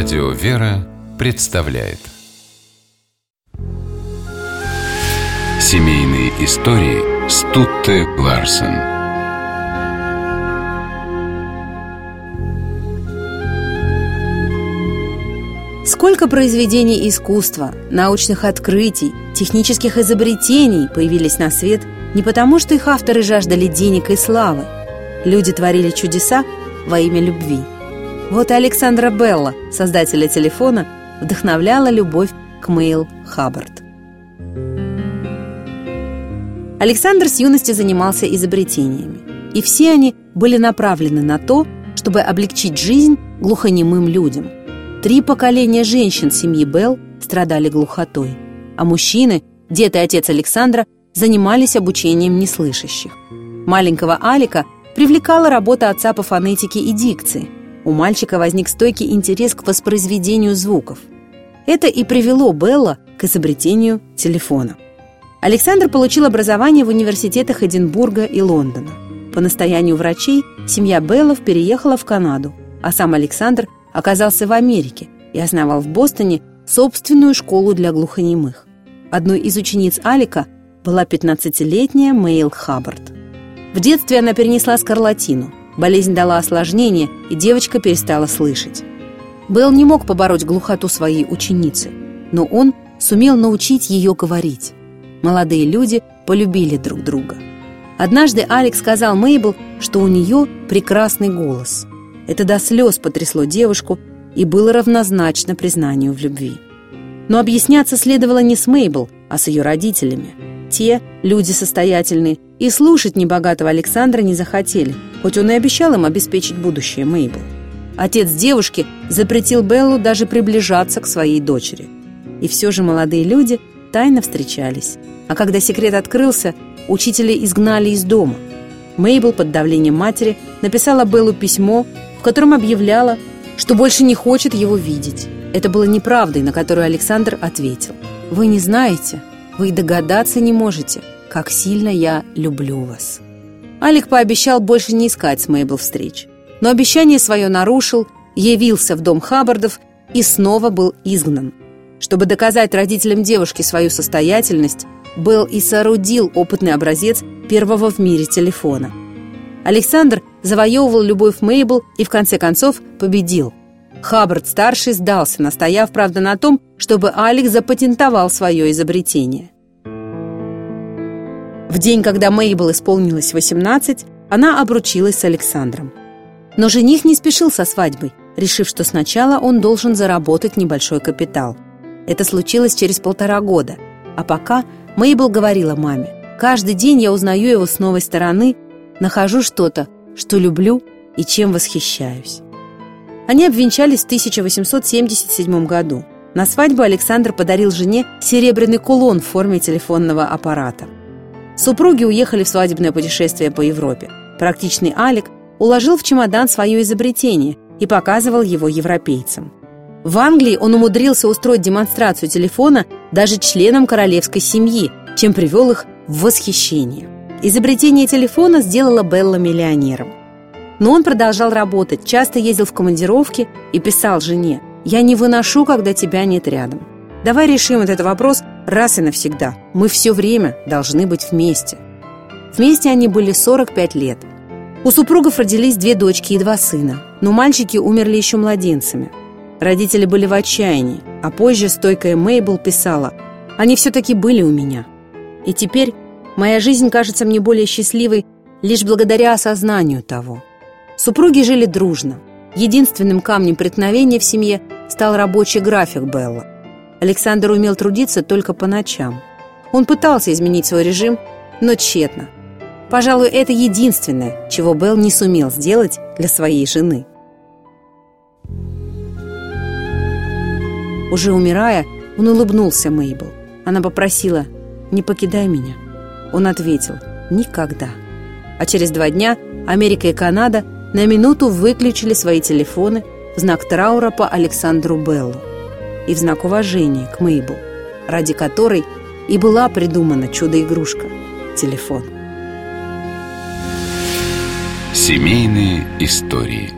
Радио «Вера» представляет. Семейные истории Стутте Ларсен. Сколько произведений искусства, научных открытий, технических изобретений появились на свет не потому, что их авторы жаждали денег и славы. Люди творили чудеса во имя любви – вот и Александра Белла, создателя телефона, вдохновляла любовь к Мейл Хаббард. Александр с юности занимался изобретениями, и все они были направлены на то, чтобы облегчить жизнь глухонемым людям. Три поколения женщин семьи Белл страдали глухотой, а мужчины, дед и отец Александра, занимались обучением неслышащих. Маленького Алика привлекала работа отца по фонетике и дикции – у мальчика возник стойкий интерес к воспроизведению звуков. Это и привело Белла к изобретению телефона. Александр получил образование в университетах Эдинбурга и Лондона. По настоянию врачей семья Беллов переехала в Канаду, а сам Александр оказался в Америке и основал в Бостоне собственную школу для глухонемых. Одной из учениц Алика была 15-летняя Мейл Хаббард. В детстве она перенесла скарлатину, Болезнь дала осложнение, и девочка перестала слышать. Белл не мог побороть глухоту своей ученицы, но он сумел научить ее говорить. Молодые люди полюбили друг друга. Однажды Алекс сказал Мейбл, что у нее прекрасный голос. Это до слез потрясло девушку и было равнозначно признанию в любви. Но объясняться следовало не с Мейбл, а с ее родителями. Те, люди состоятельные, и слушать небогатого Александра не захотели, хоть он и обещал им обеспечить будущее Мейбл. Отец девушки запретил Беллу даже приближаться к своей дочери. И все же молодые люди тайно встречались. А когда секрет открылся, учителя изгнали из дома. Мейбл под давлением матери написала Беллу письмо, в котором объявляла, что больше не хочет его видеть. Это было неправдой, на которую Александр ответил. «Вы не знаете, вы и догадаться не можете, как сильно я люблю вас». Алик пообещал больше не искать с Мейбл встреч. Но обещание свое нарушил, явился в дом Хаббардов и снова был изгнан. Чтобы доказать родителям девушки свою состоятельность, Белл и соорудил опытный образец первого в мире телефона. Александр завоевывал любовь Мейбл и в конце концов победил. Хаббард-старший сдался, настояв, правда, на том, чтобы Алекс запатентовал свое изобретение. В день, когда Мейбл исполнилось 18, она обручилась с Александром. Но жених не спешил со свадьбой, решив, что сначала он должен заработать небольшой капитал. Это случилось через полтора года. А пока Мейбл говорила маме, «Каждый день я узнаю его с новой стороны, нахожу что-то, что люблю и чем восхищаюсь». Они обвенчались в 1877 году. На свадьбу Александр подарил жене серебряный кулон в форме телефонного аппарата. Супруги уехали в свадебное путешествие по Европе. Практичный Алик уложил в чемодан свое изобретение и показывал его европейцам. В Англии он умудрился устроить демонстрацию телефона даже членам королевской семьи, чем привел их в восхищение. Изобретение телефона сделало Белла миллионером. Но он продолжал работать, часто ездил в командировки и писал жене «Я не выношу, когда тебя нет рядом». Давай решим этот вопрос раз и навсегда. Мы все время должны быть вместе. Вместе они были 45 лет. У супругов родились две дочки и два сына, но мальчики умерли еще младенцами. Родители были в отчаянии, а позже стойкая Мейбл писала «Они все-таки были у меня». И теперь моя жизнь кажется мне более счастливой лишь благодаря осознанию того. Супруги жили дружно. Единственным камнем преткновения в семье стал рабочий график Белла – Александр умел трудиться только по ночам. Он пытался изменить свой режим, но тщетно. Пожалуй, это единственное, чего Белл не сумел сделать для своей жены. Уже умирая, он улыбнулся Мейбл. Она попросила «Не покидай меня». Он ответил «Никогда». А через два дня Америка и Канада на минуту выключили свои телефоны в знак траура по Александру Беллу и в знак уважения к Мейбл, ради которой и была придумана чудо-игрушка – телефон. Семейные истории –